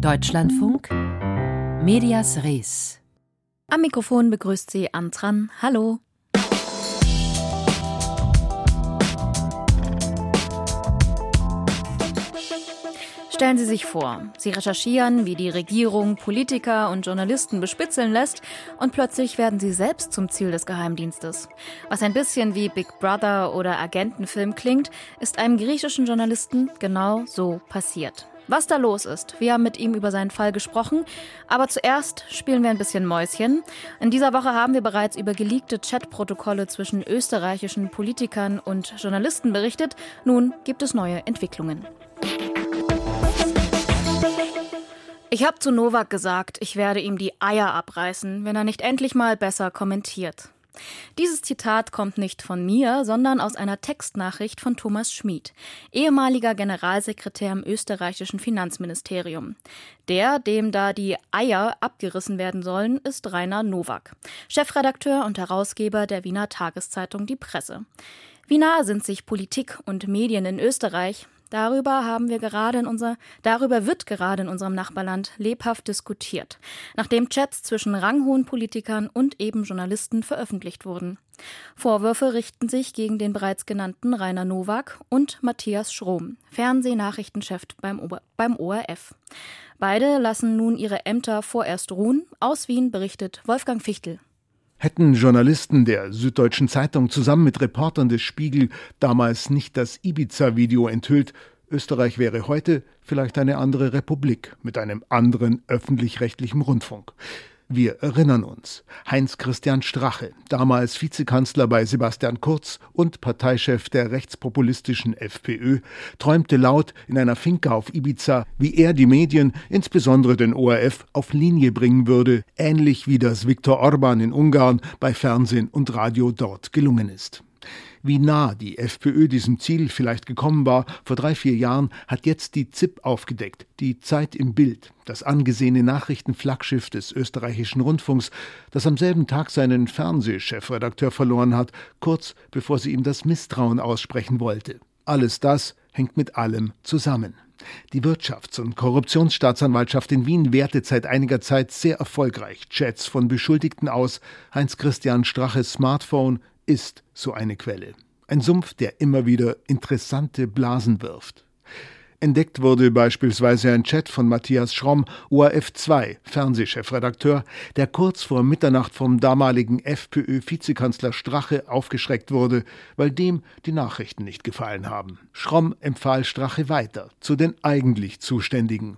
Deutschlandfunk Medias Res. Am Mikrofon begrüßt sie Antran. Hallo. Stellen Sie sich vor, Sie recherchieren, wie die Regierung Politiker und Journalisten bespitzeln lässt und plötzlich werden Sie selbst zum Ziel des Geheimdienstes. Was ein bisschen wie Big Brother oder Agentenfilm klingt, ist einem griechischen Journalisten genau so passiert. Was da los ist, wir haben mit ihm über seinen Fall gesprochen, aber zuerst spielen wir ein bisschen Mäuschen. In dieser Woche haben wir bereits über geleakte Chatprotokolle zwischen österreichischen Politikern und Journalisten berichtet. Nun gibt es neue Entwicklungen. Ich habe zu Novak gesagt, ich werde ihm die Eier abreißen, wenn er nicht endlich mal besser kommentiert. Dieses Zitat kommt nicht von mir, sondern aus einer Textnachricht von Thomas Schmid, ehemaliger Generalsekretär im österreichischen Finanzministerium. Der, dem da die Eier abgerissen werden sollen, ist Rainer Nowak, Chefredakteur und Herausgeber der Wiener Tageszeitung Die Presse. Wie nah sind sich Politik und Medien in Österreich? Darüber haben wir gerade in unser, darüber wird gerade in unserem Nachbarland lebhaft diskutiert, nachdem Chats zwischen ranghohen Politikern und eben Journalisten veröffentlicht wurden. Vorwürfe richten sich gegen den bereits genannten Rainer Nowak und Matthias Schrom, Fernsehnachrichtenchef beim, beim ORF. Beide lassen nun ihre Ämter vorerst ruhen. Aus Wien berichtet Wolfgang Fichtel. Hätten Journalisten der Süddeutschen Zeitung zusammen mit Reportern des Spiegel damals nicht das Ibiza-Video enthüllt, Österreich wäre heute vielleicht eine andere Republik mit einem anderen öffentlich-rechtlichen Rundfunk. Wir erinnern uns. Heinz-Christian Strache, damals Vizekanzler bei Sebastian Kurz und Parteichef der rechtspopulistischen FPÖ, träumte laut in einer Finca auf Ibiza, wie er die Medien, insbesondere den ORF, auf Linie bringen würde, ähnlich wie das Viktor Orban in Ungarn bei Fernsehen und Radio dort gelungen ist. Wie nah die FPÖ diesem Ziel vielleicht gekommen war vor drei, vier Jahren, hat jetzt die ZIP aufgedeckt, die Zeit im Bild, das angesehene Nachrichtenflaggschiff des österreichischen Rundfunks, das am selben Tag seinen Fernsehchefredakteur verloren hat, kurz bevor sie ihm das Misstrauen aussprechen wollte. Alles das hängt mit allem zusammen. Die Wirtschafts- und Korruptionsstaatsanwaltschaft in Wien wertet seit einiger Zeit sehr erfolgreich Chats von Beschuldigten aus. Heinz Christian Straches Smartphone ist so eine Quelle. Ein Sumpf, der immer wieder interessante Blasen wirft. Entdeckt wurde beispielsweise ein Chat von Matthias Schromm, ORF2, Fernsehchefredakteur, der kurz vor Mitternacht vom damaligen FPÖ-Vizekanzler Strache aufgeschreckt wurde, weil dem die Nachrichten nicht gefallen haben. Schromm empfahl Strache weiter zu den eigentlich Zuständigen.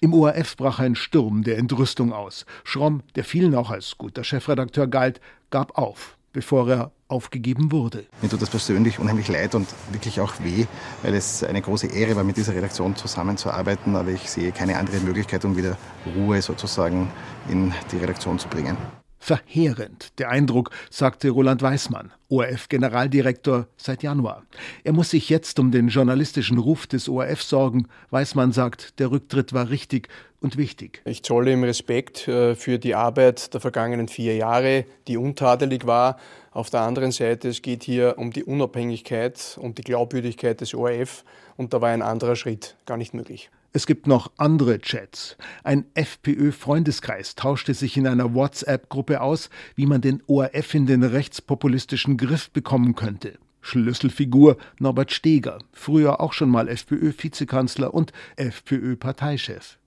Im ORF brach ein Sturm der Entrüstung aus. Schromm, der vielen auch als guter Chefredakteur galt, gab auf bevor er aufgegeben wurde. Mir tut das persönlich unheimlich leid und wirklich auch weh, weil es eine große Ehre war, mit dieser Redaktion zusammenzuarbeiten, aber ich sehe keine andere Möglichkeit, um wieder Ruhe sozusagen in die Redaktion zu bringen. Verheerend, der Eindruck, sagte Roland Weismann, ORF-Generaldirektor seit Januar. Er muss sich jetzt um den journalistischen Ruf des ORF sorgen. Weismann sagt, der Rücktritt war richtig und wichtig. Ich zolle ihm Respekt äh, für die Arbeit der vergangenen vier Jahre, die untadelig war. Auf der anderen Seite, es geht hier um die Unabhängigkeit und die Glaubwürdigkeit des ORF und da war ein anderer Schritt gar nicht möglich. Es gibt noch andere Chats. Ein FPÖ-Freundeskreis tauschte sich in einer WhatsApp-Gruppe aus, wie man den ORF in den rechtspopulistischen Griff bekommen könnte. Schlüsselfigur Norbert Steger, früher auch schon mal FPÖ-Vizekanzler und FPÖ-Parteichef.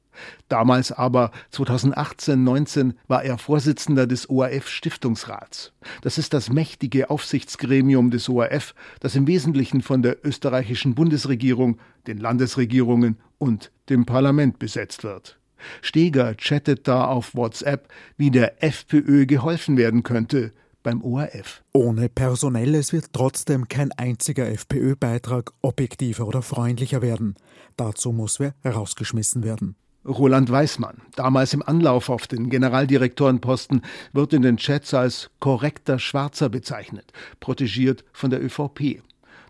Damals aber, 2018-19, war er Vorsitzender des ORF-Stiftungsrats. Das ist das mächtige Aufsichtsgremium des ORF, das im Wesentlichen von der österreichischen Bundesregierung, den Landesregierungen und dem Parlament besetzt wird. Steger chattet da auf WhatsApp, wie der FPÖ geholfen werden könnte beim ORF. Ohne Personelles wird trotzdem kein einziger FPÖ-Beitrag objektiver oder freundlicher werden. Dazu muss wer herausgeschmissen werden. Roland Weismann, damals im Anlauf auf den Generaldirektorenposten, wird in den Chats als korrekter Schwarzer bezeichnet, protegiert von der ÖVP.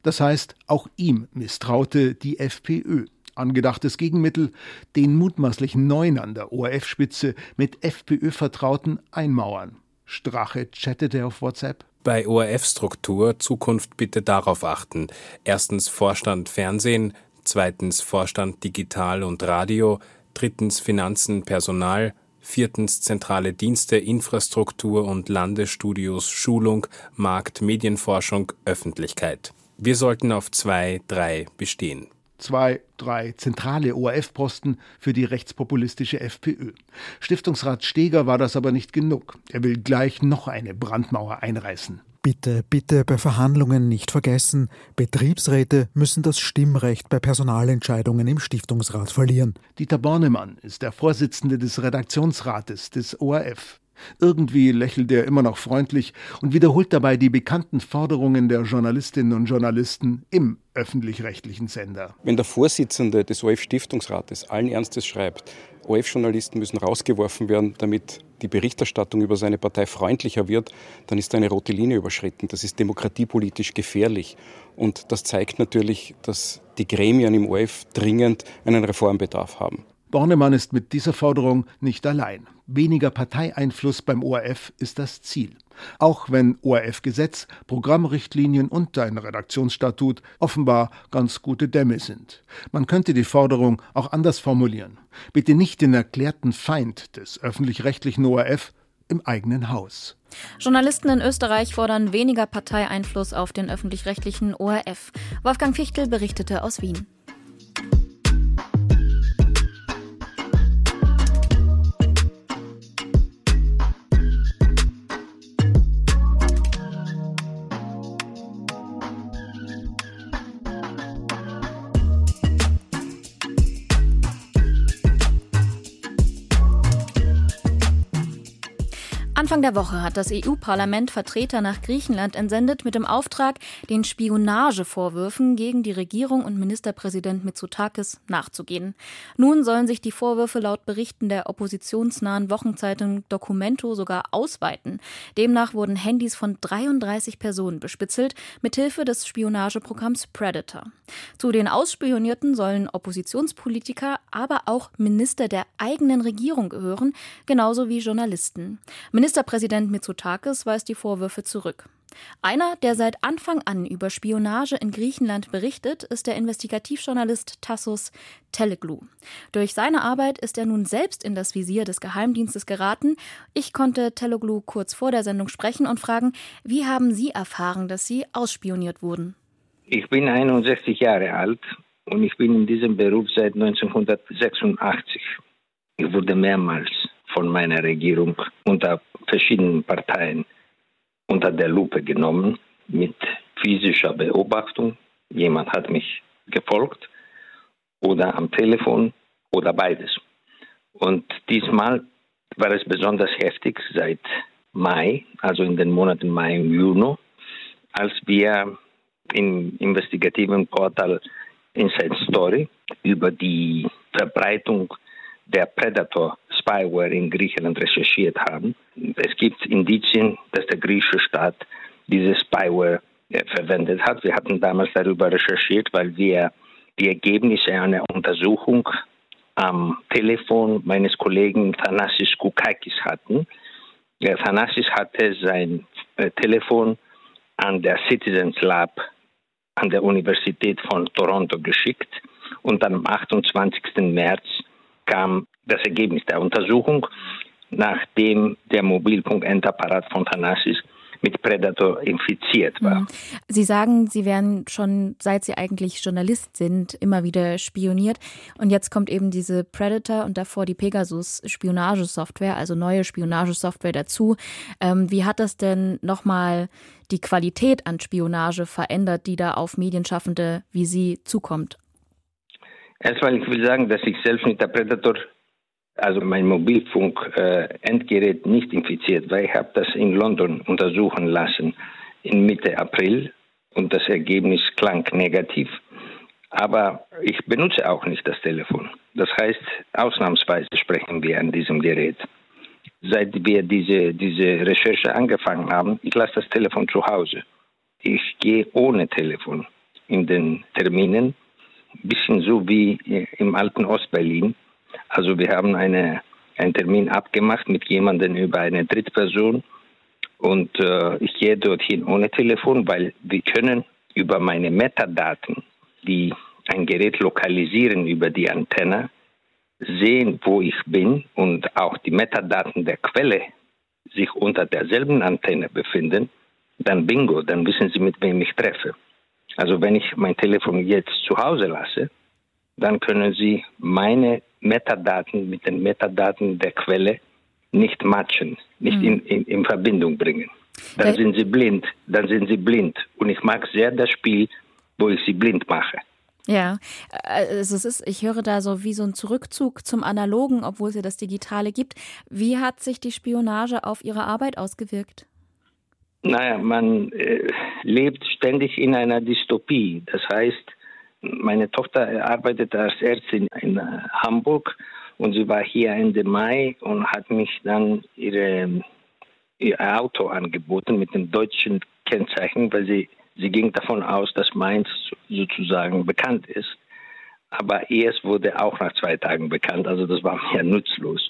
Das heißt, auch ihm misstraute die FPÖ. Angedachtes Gegenmittel, den mutmaßlichen Neuen an der ORF-Spitze mit FPÖ-Vertrauten einmauern. Strache chattete auf WhatsApp. Bei ORF-Struktur Zukunft bitte darauf achten. Erstens Vorstand Fernsehen, zweitens Vorstand Digital und Radio, drittens Finanzen, Personal, viertens zentrale Dienste, Infrastruktur und Landesstudios, Schulung, Markt, Medienforschung, Öffentlichkeit. Wir sollten auf zwei, drei bestehen zwei, drei zentrale ORF-Posten für die rechtspopulistische FPÖ. Stiftungsrat Steger war das aber nicht genug. Er will gleich noch eine Brandmauer einreißen. Bitte, bitte bei Verhandlungen nicht vergessen, Betriebsräte müssen das Stimmrecht bei Personalentscheidungen im Stiftungsrat verlieren. Dieter Bornemann ist der Vorsitzende des Redaktionsrates des ORF. Irgendwie lächelt er immer noch freundlich und wiederholt dabei die bekannten Forderungen der Journalistinnen und Journalisten im öffentlich-rechtlichen Sender. Wenn der Vorsitzende des ORF-Stiftungsrates allen Ernstes schreibt, ORF-Journalisten müssen rausgeworfen werden, damit die Berichterstattung über seine Partei freundlicher wird, dann ist eine rote Linie überschritten. Das ist demokratiepolitisch gefährlich. Und das zeigt natürlich, dass die Gremien im ORF dringend einen Reformbedarf haben. Bornemann ist mit dieser Forderung nicht allein. Weniger Parteieinfluss beim ORF ist das Ziel. Auch wenn ORF-Gesetz, Programmrichtlinien und ein Redaktionsstatut offenbar ganz gute Dämme sind. Man könnte die Forderung auch anders formulieren. Bitte nicht den erklärten Feind des öffentlich-rechtlichen ORF im eigenen Haus. Journalisten in Österreich fordern weniger Parteieinfluss auf den öffentlich-rechtlichen ORF. Wolfgang Fichtel berichtete aus Wien. Anfang der Woche hat das EU-Parlament Vertreter nach Griechenland entsendet mit dem Auftrag, den Spionagevorwürfen gegen die Regierung und Ministerpräsident Mitsotakis nachzugehen. Nun sollen sich die Vorwürfe laut Berichten der oppositionsnahen Wochenzeitung Documento sogar ausweiten. Demnach wurden Handys von 33 Personen bespitzelt, mithilfe des Spionageprogramms Predator. Zu den Ausspionierten sollen Oppositionspolitiker, aber auch Minister der eigenen Regierung gehören, genauso wie Journalisten. Ministerpräsident Mitsotakis weist die Vorwürfe zurück. Einer, der seit Anfang an über Spionage in Griechenland berichtet, ist der Investigativjournalist Tassos Teleglu. Durch seine Arbeit ist er nun selbst in das Visier des Geheimdienstes geraten. Ich konnte Teleglu kurz vor der Sendung sprechen und fragen, wie haben Sie erfahren, dass Sie ausspioniert wurden? Ich bin 61 Jahre alt und ich bin in diesem Beruf seit 1986. Ich wurde mehrmals von meiner Regierung unter verschiedenen Parteien unter der Lupe genommen mit physischer Beobachtung. Jemand hat mich gefolgt oder am Telefon oder beides. Und diesmal war es besonders heftig seit Mai, also in den Monaten Mai und Juni, als wir im investigativen Portal Inside Story über die Verbreitung der Predator Spyware in Griechenland recherchiert haben. Es gibt Indizien, dass der griechische Staat diese Spyware äh, verwendet hat. Wir hatten damals darüber recherchiert, weil wir die Ergebnisse einer Untersuchung am Telefon meines Kollegen Thanasis Koukakis hatten. Der Thanasis hatte sein äh, Telefon an der Citizens Lab an der Universität von Toronto geschickt und am 28. März kam das Ergebnis der Untersuchung, nachdem der Mobilfunk-Endapparat von Thanasis mit Predator infiziert war. Mhm. Sie sagen, Sie werden schon, seit Sie eigentlich Journalist sind, immer wieder spioniert. Und jetzt kommt eben diese Predator und davor die Pegasus-Spionagesoftware, also neue Spionagesoftware dazu. Ähm, wie hat das denn nochmal die Qualität an Spionage verändert, die da auf Medienschaffende wie Sie zukommt? Erstmal, ich will sagen, dass ich selbst mit der Predator, also mein Mobilfunk-Endgerät, äh, nicht infiziert war. Ich habe das in London untersuchen lassen in Mitte April und das Ergebnis klang negativ. Aber ich benutze auch nicht das Telefon. Das heißt, ausnahmsweise sprechen wir an diesem Gerät. Seit wir diese, diese Recherche angefangen haben, ich lasse das Telefon zu Hause. Ich gehe ohne Telefon in den Terminen ein bisschen so wie im alten Ostberlin. Also wir haben eine, einen Termin abgemacht mit jemandem über eine Drittperson und äh, ich gehe dorthin ohne Telefon, weil wir können über meine Metadaten, die ein Gerät lokalisieren über die Antenne, sehen, wo ich bin und auch die Metadaten der Quelle sich unter derselben Antenne befinden, dann bingo, dann wissen Sie, mit wem ich treffe. Also wenn ich mein Telefon jetzt zu Hause lasse, dann können Sie meine Metadaten mit den Metadaten der Quelle nicht matchen, nicht mhm. in, in, in, Verbindung bringen. Dann der sind Sie blind, dann sind Sie blind. Und ich mag sehr das Spiel, wo ich Sie blind mache. Ja, also es ist, ich höre da so wie so ein Zurückzug zum Analogen, obwohl es ja das Digitale gibt. Wie hat sich die Spionage auf Ihre Arbeit ausgewirkt? Naja, man äh, lebt ständig in einer Dystopie. Das heißt, meine Tochter arbeitet als Ärztin in äh, Hamburg und sie war hier Ende Mai und hat mich dann ihre, ihr Auto angeboten mit dem deutschen Kennzeichen, weil sie, sie ging davon aus, dass meins sozusagen bekannt ist. Aber es wurde auch nach zwei Tagen bekannt, also das war mir nutzlos.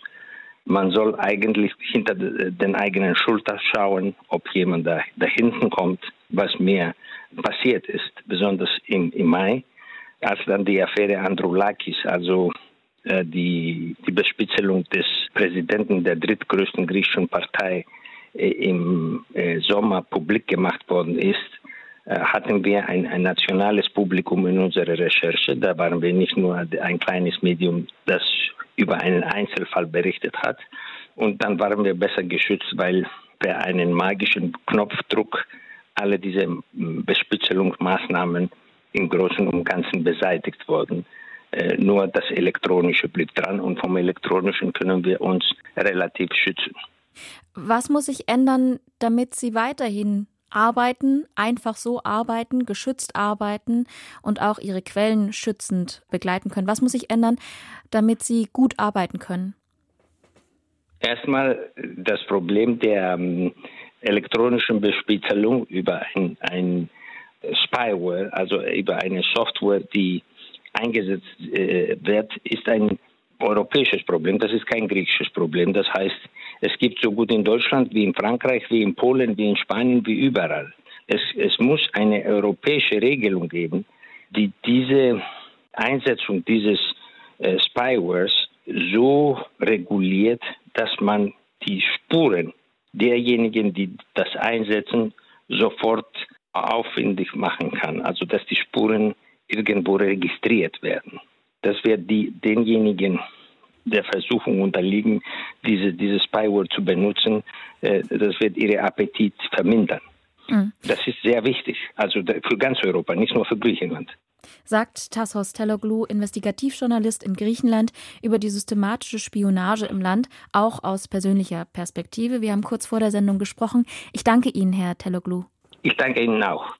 Man soll eigentlich hinter den eigenen Schulter schauen, ob jemand da, da hinten kommt, was mir passiert ist, besonders im, im Mai, als dann die Affäre Androulakis, also äh, die, die Bespitzelung des Präsidenten der drittgrößten griechischen Partei äh, im äh, Sommer publik gemacht worden ist, hatten wir ein, ein, nationales Publikum in unserer Recherche. Da waren wir nicht nur ein kleines Medium, das über einen Einzelfall berichtet hat. Und dann waren wir besser geschützt, weil per einen magischen Knopfdruck alle diese Bespitzelungsmaßnahmen im Großen und Ganzen beseitigt wurden. Äh, nur das Elektronische blieb dran und vom Elektronischen können wir uns relativ schützen. Was muss sich ändern, damit Sie weiterhin arbeiten, einfach so arbeiten, geschützt arbeiten und auch Ihre Quellen schützend begleiten können? Was muss sich ändern, damit Sie gut arbeiten können? Erstmal das Problem der ähm, elektronischen Bespitzelung über ein, ein Spyware, also über eine Software, die eingesetzt äh, wird, ist ein europäisches Problem. Das ist kein griechisches Problem. Das heißt, es gibt so gut in Deutschland wie in Frankreich, wie in Polen, wie in Spanien, wie überall. Es, es muss eine europäische Regelung geben, die diese Einsetzung dieses äh, Spywares so reguliert, dass man die Spuren derjenigen, die das einsetzen, sofort aufwendig machen kann. Also dass die Spuren irgendwo registriert werden. Das wird die, denjenigen der Versuchung unterliegen, diese, dieses Spyware zu benutzen, äh, das wird ihre Appetit vermindern. Mhm. Das ist sehr wichtig, also für ganz Europa, nicht nur für Griechenland. Sagt Tassos Teloglu, Investigativjournalist in Griechenland, über die systematische Spionage im Land, auch aus persönlicher Perspektive. Wir haben kurz vor der Sendung gesprochen. Ich danke Ihnen, Herr Teloglu. Ich danke Ihnen auch.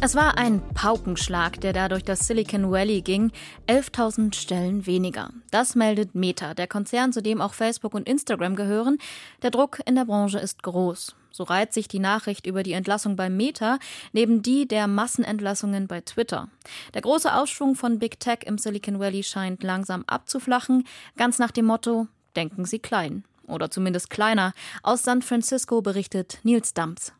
Es war ein Paukenschlag, der da durch das Silicon Valley ging. 11.000 Stellen weniger. Das meldet Meta, der Konzern, zu dem auch Facebook und Instagram gehören. Der Druck in der Branche ist groß. So reiht sich die Nachricht über die Entlassung bei Meta neben die der Massenentlassungen bei Twitter. Der große Aufschwung von Big Tech im Silicon Valley scheint langsam abzuflachen, ganz nach dem Motto, denken Sie klein. Oder zumindest kleiner. Aus San Francisco berichtet Nils Damps.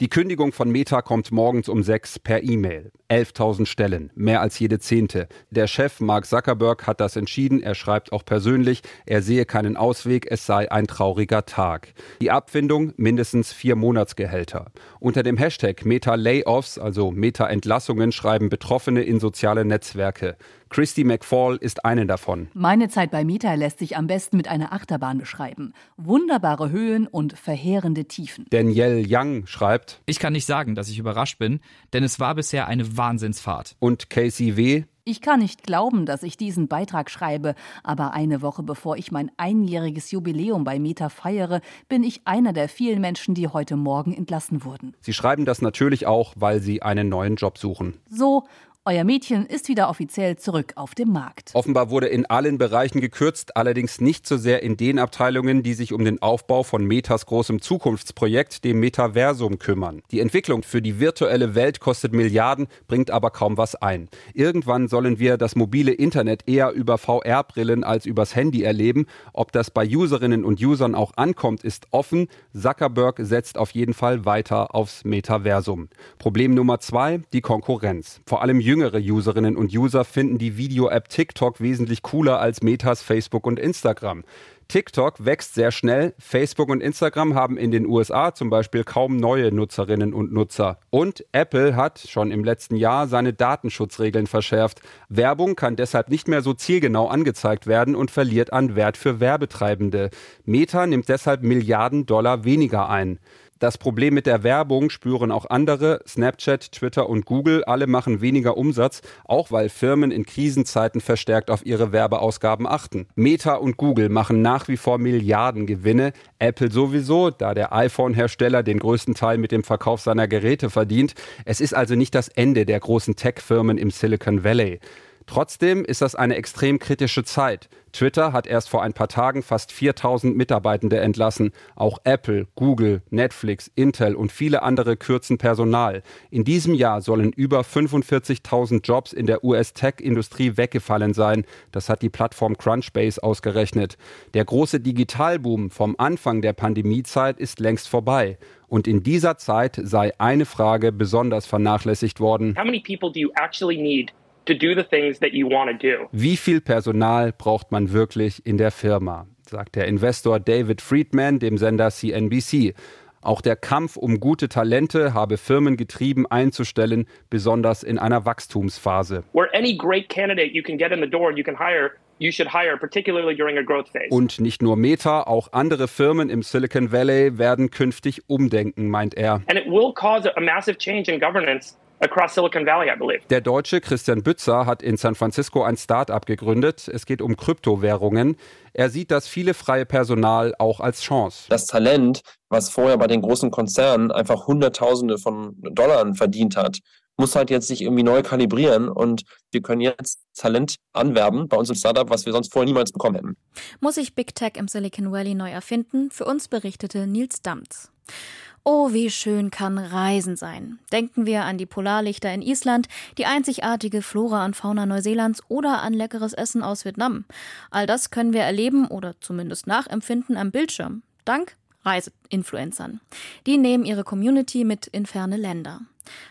Die Kündigung von Meta kommt morgens um sechs per E-Mail. 11.000 Stellen, mehr als jede zehnte. Der Chef Mark Zuckerberg hat das entschieden. Er schreibt auch persönlich, er sehe keinen Ausweg, es sei ein trauriger Tag. Die Abfindung mindestens vier Monatsgehälter. Unter dem Hashtag Meta Layoffs, also Meta Entlassungen, schreiben Betroffene in soziale Netzwerke. Christy McFall ist eine davon. Meine Zeit bei Meta lässt sich am besten mit einer Achterbahn beschreiben. Wunderbare Höhen und verheerende Tiefen. Danielle Young schreibt: Ich kann nicht sagen, dass ich überrascht bin, denn es war bisher eine Wahnsinnsfahrt. Und Casey W. Ich kann nicht glauben, dass ich diesen Beitrag schreibe, aber eine Woche bevor ich mein einjähriges Jubiläum bei Meta feiere, bin ich einer der vielen Menschen, die heute Morgen entlassen wurden. Sie schreiben das natürlich auch, weil Sie einen neuen Job suchen. So Euer Mädchen ist wieder offiziell zurück auf dem Markt. Offenbar wurde in allen Bereichen gekürzt, allerdings nicht so sehr in den Abteilungen, die sich um den Aufbau von Metas großem Zukunftsprojekt, dem Metaversum, kümmern. Die Entwicklung für die virtuelle Welt kostet Milliarden, bringt aber kaum was ein. Irgendwann sollen wir das mobile Internet eher über VR-Brillen als übers Handy erleben. Ob das bei Userinnen und Usern auch ankommt, ist offen. Zuckerberg setzt auf jeden Fall weiter aufs Metaversum. Problem Nummer zwei, die Konkurrenz. Vor allem jüngere Userinnen und User finden die Video-App TikTok wesentlich cooler als Metas, Facebook und Instagram. TikTok wächst sehr schnell. Facebook und Instagram haben in den USA zum Beispiel kaum neue Nutzerinnen und Nutzer. Und Apple hat schon im letzten Jahr seine Datenschutzregeln verschärft. Werbung kann deshalb nicht mehr so zielgenau angezeigt werden und verliert an Wert für Werbetreibende. Meta nimmt deshalb Milliarden Dollar weniger ein. Das Problem mit der Werbung spüren auch andere. Snapchat, Twitter und Google, alle machen weniger Umsatz, auch weil Firmen in Krisenzeiten verstärkt auf ihre Werbeausgaben achten. Meta und Google machen nach wie vor Milliarden Gewinne. Apple sowieso, da der iPhone-Hersteller den größten Teil mit dem Verkauf seiner Geräte verdient. Es ist also nicht das Ende der großen Tech-Firmen im Silicon Valley. Trotzdem ist das eine extrem kritische Zeit. Twitter hat erst vor ein paar Tagen fast 4000 Mitarbeitende entlassen. Auch Apple, Google, Netflix, Intel und viele andere kürzen Personal. In diesem Jahr sollen über 45.000 Jobs in der US-Tech-Industrie weggefallen sein. Das hat die Plattform Crunchbase ausgerechnet. Der große Digitalboom vom Anfang der Pandemiezeit ist längst vorbei. Und in dieser Zeit sei eine Frage besonders vernachlässigt worden. How many people do you actually need wie viel Personal braucht man wirklich in der Firma? sagt der Investor David Friedman dem Sender CNBC. Auch der Kampf um gute Talente habe Firmen getrieben einzustellen, besonders in einer Wachstumsphase. Und nicht nur Meta, auch andere Firmen im Silicon Valley werden künftig umdenken, meint er. And it will cause a massive change in governance across Silicon Valley, I believe. Der Deutsche Christian Bützer hat in San Francisco ein Start-up gegründet. Es geht um Kryptowährungen. Er sieht das viele freie Personal auch als Chance. Das Talent, was vorher bei den großen Konzernen einfach Hunderttausende von Dollar verdient hat, muss halt jetzt sich irgendwie neu kalibrieren und wir können jetzt Talent anwerben bei uns im Startup, was wir sonst vorher niemals bekommen hätten. Muss sich Big Tech im Silicon Valley neu erfinden? Für uns berichtete Nils Damz. Oh, wie schön kann Reisen sein. Denken wir an die Polarlichter in Island, die einzigartige Flora und Fauna Neuseelands oder an leckeres Essen aus Vietnam. All das können wir erleben oder zumindest nachempfinden am Bildschirm. Dank Reiseinfluencern. Die nehmen ihre Community mit in ferne Länder.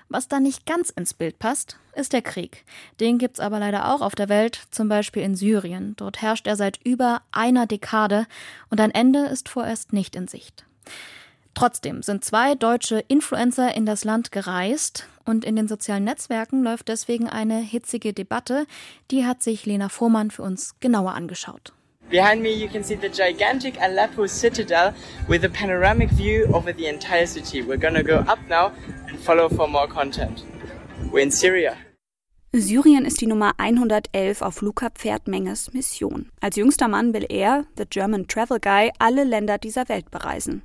Was da nicht ganz ins Bild passt, ist der Krieg. Den gibt's aber leider auch auf der Welt, zum Beispiel in Syrien. Dort herrscht er seit über einer Dekade und ein Ende ist vorerst nicht in Sicht. Trotzdem sind zwei deutsche Influencer in das Land gereist und in den sozialen Netzwerken läuft deswegen eine hitzige Debatte. Die hat sich Lena Vormann für uns genauer angeschaut. Behind me you can see the gigantic Aleppo citadel with a panoramic view over the entire city. We're gonna go up now and follow for more content. We're in Syria. Syrien ist die Nummer 111 auf Luca Pferdmenges Mission. Als jüngster Mann will er, the German Travel Guy, alle Länder dieser Welt bereisen.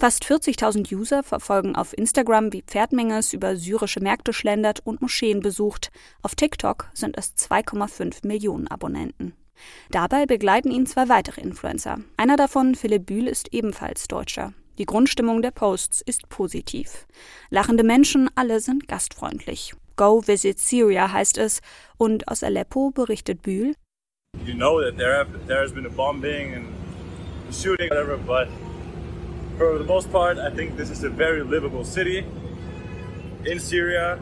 Fast 40.000 User verfolgen auf Instagram, wie Pferdmenges über syrische Märkte schlendert und Moscheen besucht. Auf TikTok sind es 2,5 Millionen Abonnenten. Dabei begleiten ihn zwei weitere Influencer. Einer davon, Philipp Bühl, ist ebenfalls Deutscher. Die Grundstimmung der Posts ist positiv. Lachende Menschen, alle sind gastfreundlich. Go visit Syria heißt es. Und aus Aleppo berichtet Bühl. You know that there, have, there has been a bombing and shooting, whatever, but for the most part, I think this is a very livable city in Syria.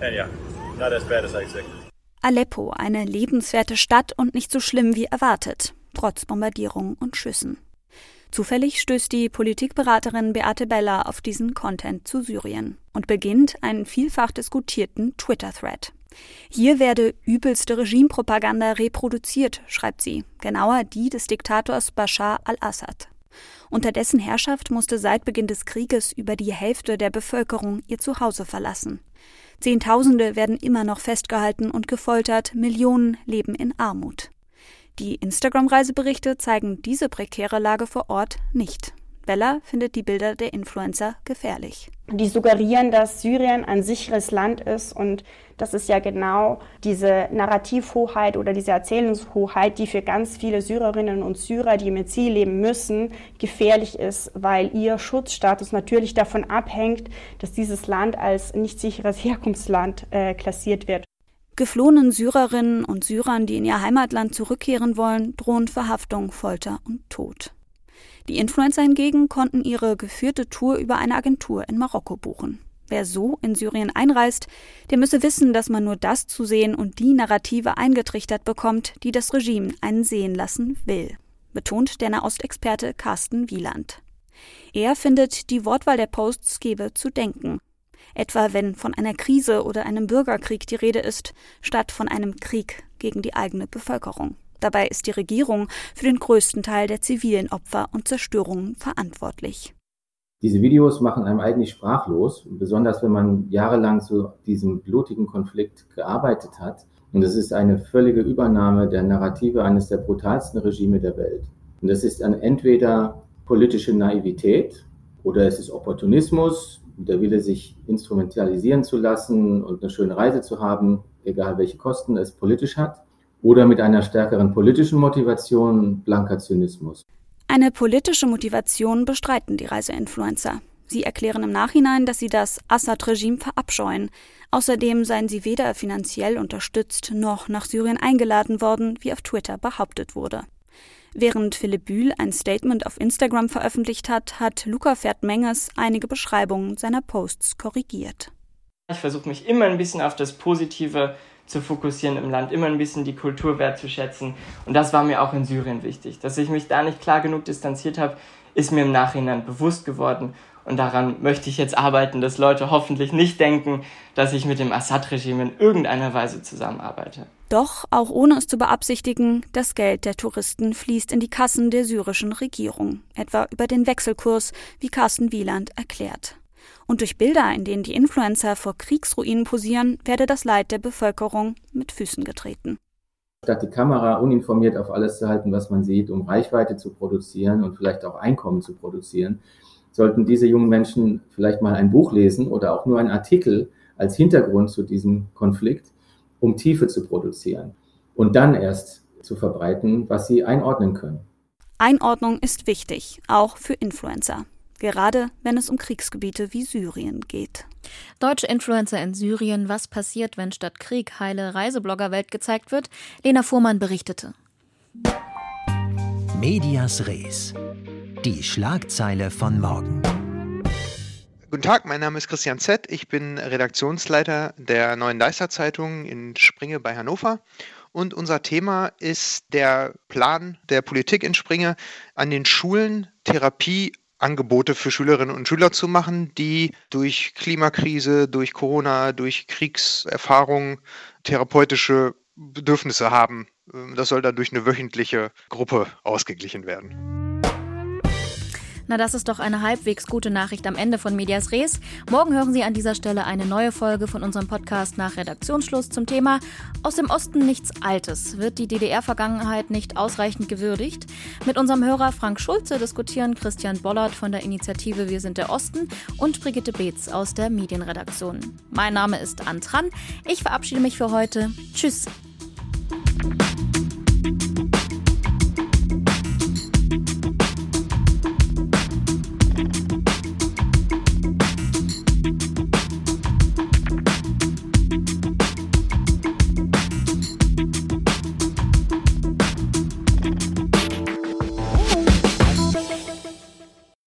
And yeah, not as bad as I expected. Aleppo, eine lebenswerte Stadt und nicht so schlimm wie erwartet, trotz Bombardierung und Schüssen. Zufällig stößt die Politikberaterin Beate Bella auf diesen Content zu Syrien und beginnt einen vielfach diskutierten Twitter-Thread. Hier werde übelste Regimepropaganda reproduziert, schreibt sie, genauer die des Diktators Bashar al-Assad. Unter dessen Herrschaft musste seit Beginn des Krieges über die Hälfte der Bevölkerung ihr Zuhause verlassen. Zehntausende werden immer noch festgehalten und gefoltert, Millionen leben in Armut. Die Instagram-Reiseberichte zeigen diese prekäre Lage vor Ort nicht. Weller findet die Bilder der Influencer gefährlich. Die suggerieren, dass Syrien ein sicheres Land ist und das ist ja genau diese Narrativhoheit oder diese Erzählungshoheit, die für ganz viele Syrerinnen und Syrer, die im Exil leben müssen, gefährlich ist, weil ihr Schutzstatus natürlich davon abhängt, dass dieses Land als nicht sicheres Herkunftsland äh, klassiert wird. Geflohenen Syrerinnen und Syrern, die in ihr Heimatland zurückkehren wollen, drohen Verhaftung, Folter und Tod. Die Influencer hingegen konnten ihre geführte Tour über eine Agentur in Marokko buchen. Wer so in Syrien einreist, der müsse wissen, dass man nur das zu sehen und die Narrative eingetrichtert bekommt, die das Regime einen sehen lassen will, betont der Nahostexperte Carsten Wieland. Er findet, die Wortwahl der Posts gebe zu denken. Etwa wenn von einer Krise oder einem Bürgerkrieg die Rede ist, statt von einem Krieg gegen die eigene Bevölkerung. Dabei ist die Regierung für den größten Teil der zivilen Opfer und Zerstörungen verantwortlich. Diese Videos machen einem eigentlich sprachlos, besonders wenn man jahrelang zu diesem blutigen Konflikt gearbeitet hat. Und es ist eine völlige Übernahme der Narrative eines der brutalsten Regime der Welt. Und das ist entweder politische Naivität oder es ist Opportunismus, der Wille, sich instrumentalisieren zu lassen und eine schöne Reise zu haben, egal welche Kosten es politisch hat oder mit einer stärkeren politischen Motivation blanker Zynismus. Eine politische Motivation bestreiten die Reiseinfluencer. Sie erklären im Nachhinein, dass sie das Assad-Regime verabscheuen. Außerdem seien sie weder finanziell unterstützt noch nach Syrien eingeladen worden, wie auf Twitter behauptet wurde. Während Philipp Bühl ein Statement auf Instagram veröffentlicht hat, hat Luca Pferd-Menges einige Beschreibungen seiner Posts korrigiert. Ich versuche mich immer ein bisschen auf das Positive zu fokussieren im Land, immer ein bisschen die Kultur wertzuschätzen. Und das war mir auch in Syrien wichtig. Dass ich mich da nicht klar genug distanziert habe, ist mir im Nachhinein bewusst geworden. Und daran möchte ich jetzt arbeiten, dass Leute hoffentlich nicht denken, dass ich mit dem Assad-Regime in irgendeiner Weise zusammenarbeite. Doch, auch ohne es zu beabsichtigen, das Geld der Touristen fließt in die Kassen der syrischen Regierung, etwa über den Wechselkurs, wie Carsten Wieland erklärt. Und durch Bilder, in denen die Influencer vor Kriegsruinen posieren, werde das Leid der Bevölkerung mit Füßen getreten. Statt die Kamera uninformiert auf alles zu halten, was man sieht, um Reichweite zu produzieren und vielleicht auch Einkommen zu produzieren, sollten diese jungen Menschen vielleicht mal ein Buch lesen oder auch nur einen Artikel als Hintergrund zu diesem Konflikt, um Tiefe zu produzieren und dann erst zu verbreiten, was sie einordnen können. Einordnung ist wichtig, auch für Influencer gerade wenn es um Kriegsgebiete wie Syrien geht. Deutsche Influencer in Syrien, was passiert, wenn statt Krieg heile Reisebloggerwelt gezeigt wird? Lena Fuhrmann berichtete. Medias Res. Die Schlagzeile von morgen. Guten Tag, mein Name ist Christian Z. Ich bin Redaktionsleiter der Neuen Deister Zeitung in Springe bei Hannover. Und unser Thema ist der Plan der Politik in Springe, an den Schulen Therapie Angebote für Schülerinnen und Schüler zu machen, die durch Klimakrise, durch Corona, durch Kriegserfahrungen therapeutische Bedürfnisse haben. Das soll dann durch eine wöchentliche Gruppe ausgeglichen werden. Na, das ist doch eine halbwegs gute Nachricht am Ende von Medias Res. Morgen hören Sie an dieser Stelle eine neue Folge von unserem Podcast nach Redaktionsschluss zum Thema Aus dem Osten nichts Altes. Wird die DDR-Vergangenheit nicht ausreichend gewürdigt? Mit unserem Hörer Frank Schulze diskutieren Christian Bollert von der Initiative Wir sind der Osten und Brigitte Beetz aus der Medienredaktion. Mein Name ist Antran. Ich verabschiede mich für heute. Tschüss.